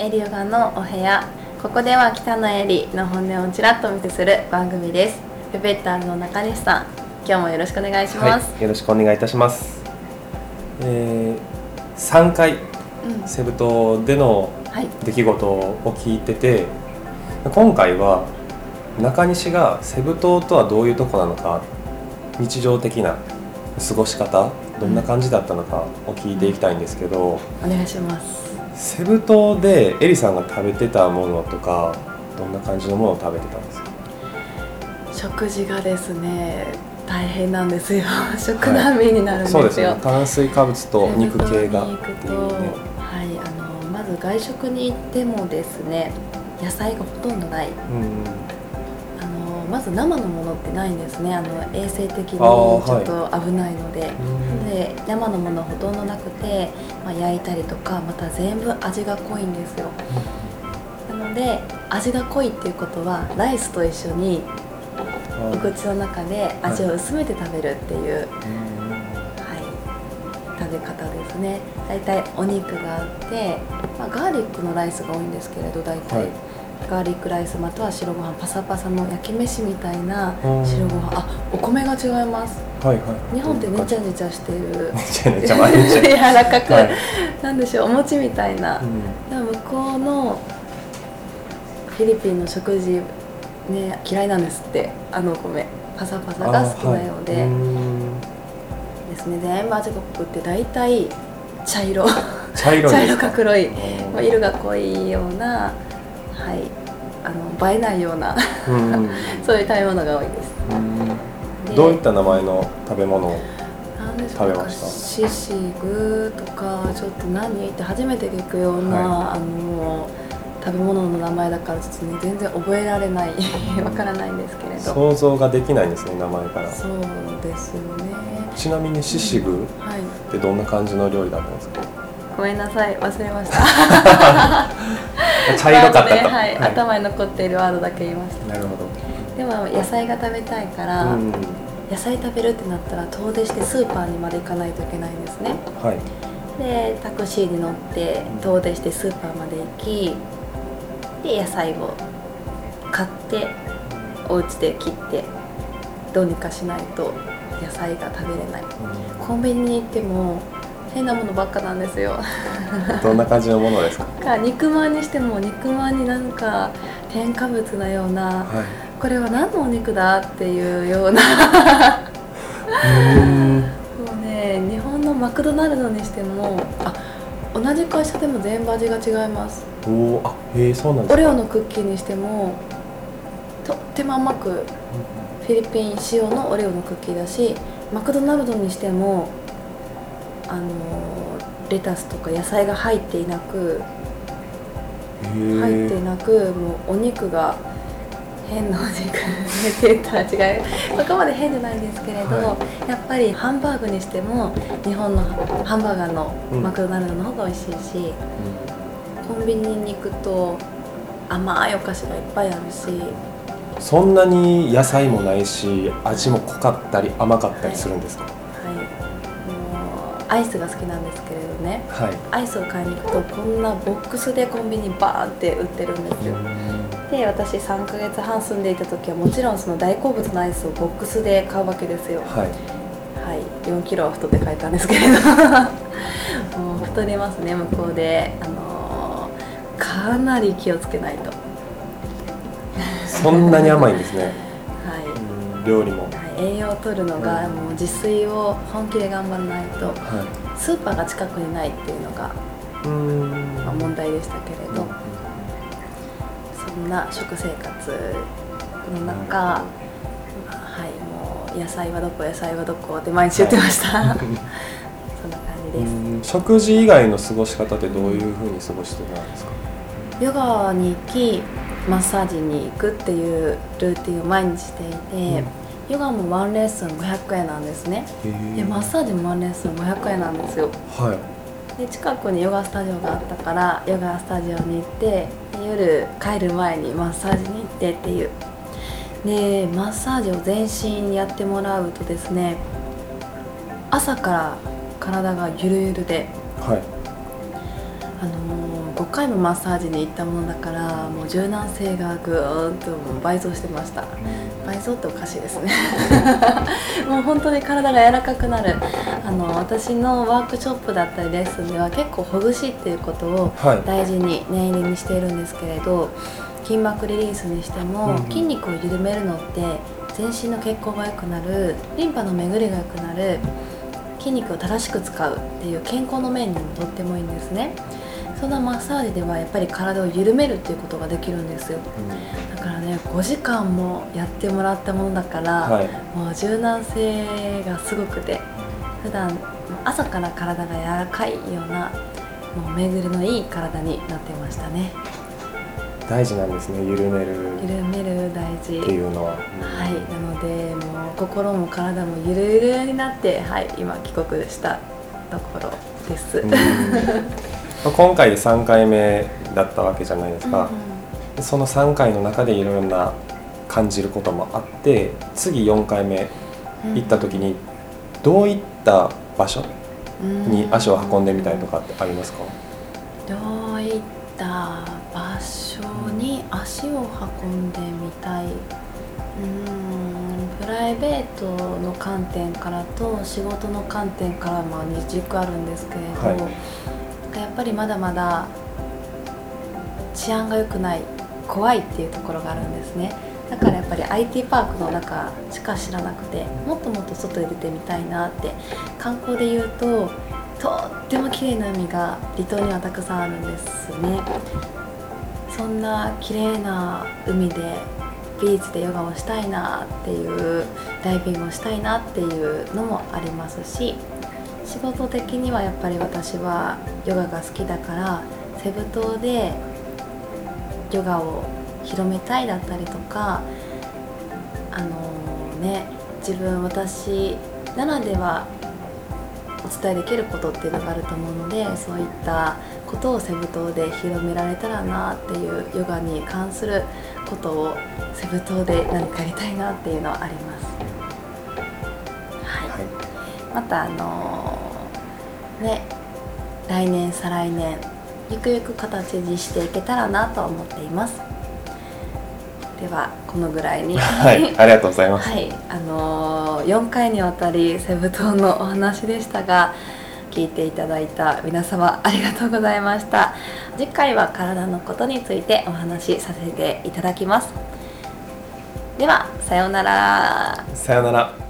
エリヨガのお部屋。ここでは北野エリの本音をちらっとお見せする番組です。ペペッターズの中西さん。今日もよろしくお願いします、はい、よろしくお願いいたします。えー、3回うん。セブ島でのはい。出来事を聞いてて今回は中西がセブ島とはどういうとこなのか日常的な過ごし方どんな感じだったのかを聞いていきたいんですけど。お願いしますセブ島でエリさんが食べてたものとかどんな感じのものを食べてたんですか？食事がですね大変なんですよ。食難民になるんですよ、そうですね。炭水化物と肉系が。ねはいあのまず外食に行ってもですね野菜がほとんどない。うんあのまず生のものってないんですね。あの衛生的にちょはい。っと危ないので、うん。で生のものほとんどなくて、まあ、焼いたりとかまた全部味が濃いんですよ。なので味が濃いっていうことはライスと一緒にお口の中で味を薄めて食べるっていう、はい、食べ方ですね。大体お肉があって、まあ、ガーリックのライスが多いんですけれど大体、はいガーリックライスまたは白ご飯パサパサの焼き飯みたいなうん。白ご飯。あお米が違います。はいはい。日本ってねちゃねちゃしてる。ねちゃねちゃ毎日。柔らかく、はい。なんでしょうお餅みたいな、うん。でも向こうのフィリピンの食事ね嫌いなんですって。あのお米。パサパサが好きなようで、はい。うんですね全部味が濃くって大体茶色。茶色い 茶色かか黒い、色が濃いようなはい。あの映えないようなうん。そういう食べ物が多いです。でどういった名前の食べ物を食べました？シシグとかちょっと何って初めて聞くような、はあの食べ物の名前だからちょっとね全然覚えられない わからないんですけれど。想像ができないんですね名前から。そうですよね。ちなみにシシグはい。ってどんな感じの料理だったんですか？ごめんなさい。忘れました 茶色かったと、はい頭に残っているワードだけ言いました。なるほど。でも野菜が食べたいから、うん。野菜食べるってなったら遠出してスーパーにまで行かないといけないんですね。はい。でタクシーに乗って遠出してスーパーまで行きで野菜を買ってお家で切ってどうにかしないと野菜が食べれない。コンビニに行っても変なものばっかなんですよ。どんな感じのものですか？か肉まんにしても肉まんになんか添加物なようなはい。これは何のお肉だっていうような。うん。もうね日本のマクドナルドにしてもあ同じ会社でも全部味が違います。おおあへえそうなんですか。オレオのクッキーにしてもとっても甘くフィリピン仕様のオレオのクッキーだしマクドナルドにしてもあのレタスとか野菜が入っていなくへ入っていえなくもうお肉が変なお肉って言ったら違うそこまで変じゃないんですけれど、はやっぱりハンバーグにしても日本のハンバーガーのうん。マクドナルドの方が美味しいし、コンビニに行くと甘いお菓子がいっぱいあるし。そんなに野菜もないし味も濃かったり甘かったりするんですか？はいアイスが好きなんですけれどね。はい。アイスを買いに行くとこんなボックスでコンビニにバーンって売ってるんですよ、で私3ヶ月半住んでいた時はもちろんその大好物のアイスをボックスで買うわけですよ。はい。はい。4キロは太って帰ったんですけれど。もう太りますね向こうで。あのーかなり気をつけないと。そんなに甘いんですね。はい。うん。料理も。はい、栄養を取るのが、うんもう自炊を本気で頑張らないとはスーパーが近くにないっていうのが、いうん。まあ、問題でしたけれど、そんな食生活の中、はいもう野菜はどこ野菜はどこって毎日言ってました、そんな感じです、うん。食事以外の過ごし方ってどういうふうに過ごしてたんですか？ヨガに行きマッサージに行くっていうルーティンを毎日していて、ヨガもワンレッスン500円なんですね。でマッサージもワンレッスン500円なんですよ。はい。で近くにヨガスタジオがあったからヨガスタジオに行ってで夜帰る前にマッサージに行ってっていう。でマッサージを全身やってもらうとですね朝から体がゆるゆるで、はいあのー極回もマッサージに行ったものだからもう柔軟性がぐーんともう倍増してました。倍増っておかしいですね。もう本当に体が柔らかくなる。あの私のワークショップだったりレッスンでは結構ほぐしっていうことをはい。大事に念入りにしているんですけれど筋膜リリースにしても、うん。筋肉を緩めるのって全身の血行が良くなるリンパの巡りが良くなる筋肉を正しく使うっていう健康の面にもとってもいいんですねそんなマッサージではやっぱり体を緩めるっていうことができるんですよ。だからね5時間もやってもらったものだから、はい。もう柔軟性がすごくて普段朝から体が柔らかいようなもう巡りのいい体になってましたね。大事なんですね緩める。緩める大事。っていうのは、はい。なのでもう心も体もゆるゆるになってはい今帰国したところです、うん 今回で3回目だったわけじゃないですか、その3回の中でいろんな感じることもあって次4回目行った時にどういった場所に足を運んでみたいとかってありますか、どういった場所に足を運んでみたい？うーんプライベートの観点からと仕事の観点からまあ二軸あるんですけれど、はいぱりまだまだ治安が良くない怖いっていうところがあるんですね。だからやっぱり IT パークの中しか知らなくてもっともっと外へ出てみたいなって観光で言うととっても綺麗な海が離島にはたくさんあるんですね。そんな綺麗な海でビーチでヨガをしたいなっていうダイビングをしたいなっていうのもありますし仕事的にはやっぱり私はヨガが好きだからセブ島でヨガを広めたいだったりとかあのね自分私ならではお伝えできることっていうのがあると思うのでそういったことをセブ島で広められたらなっていうヨガに関することをセブ島で何かやりたいなっていうのはあります。はいはいまたあのね来年再来年ゆくゆく形にしていけたらなと思っています。ではこのぐらいに。はい、ありがとうございます。はいあのー、4回にわたりセブ島のお話でしたが聞いていただいた皆様ありがとうございました。次回は体のことについてお話しさせていただきます。ではさようなら。さよなら。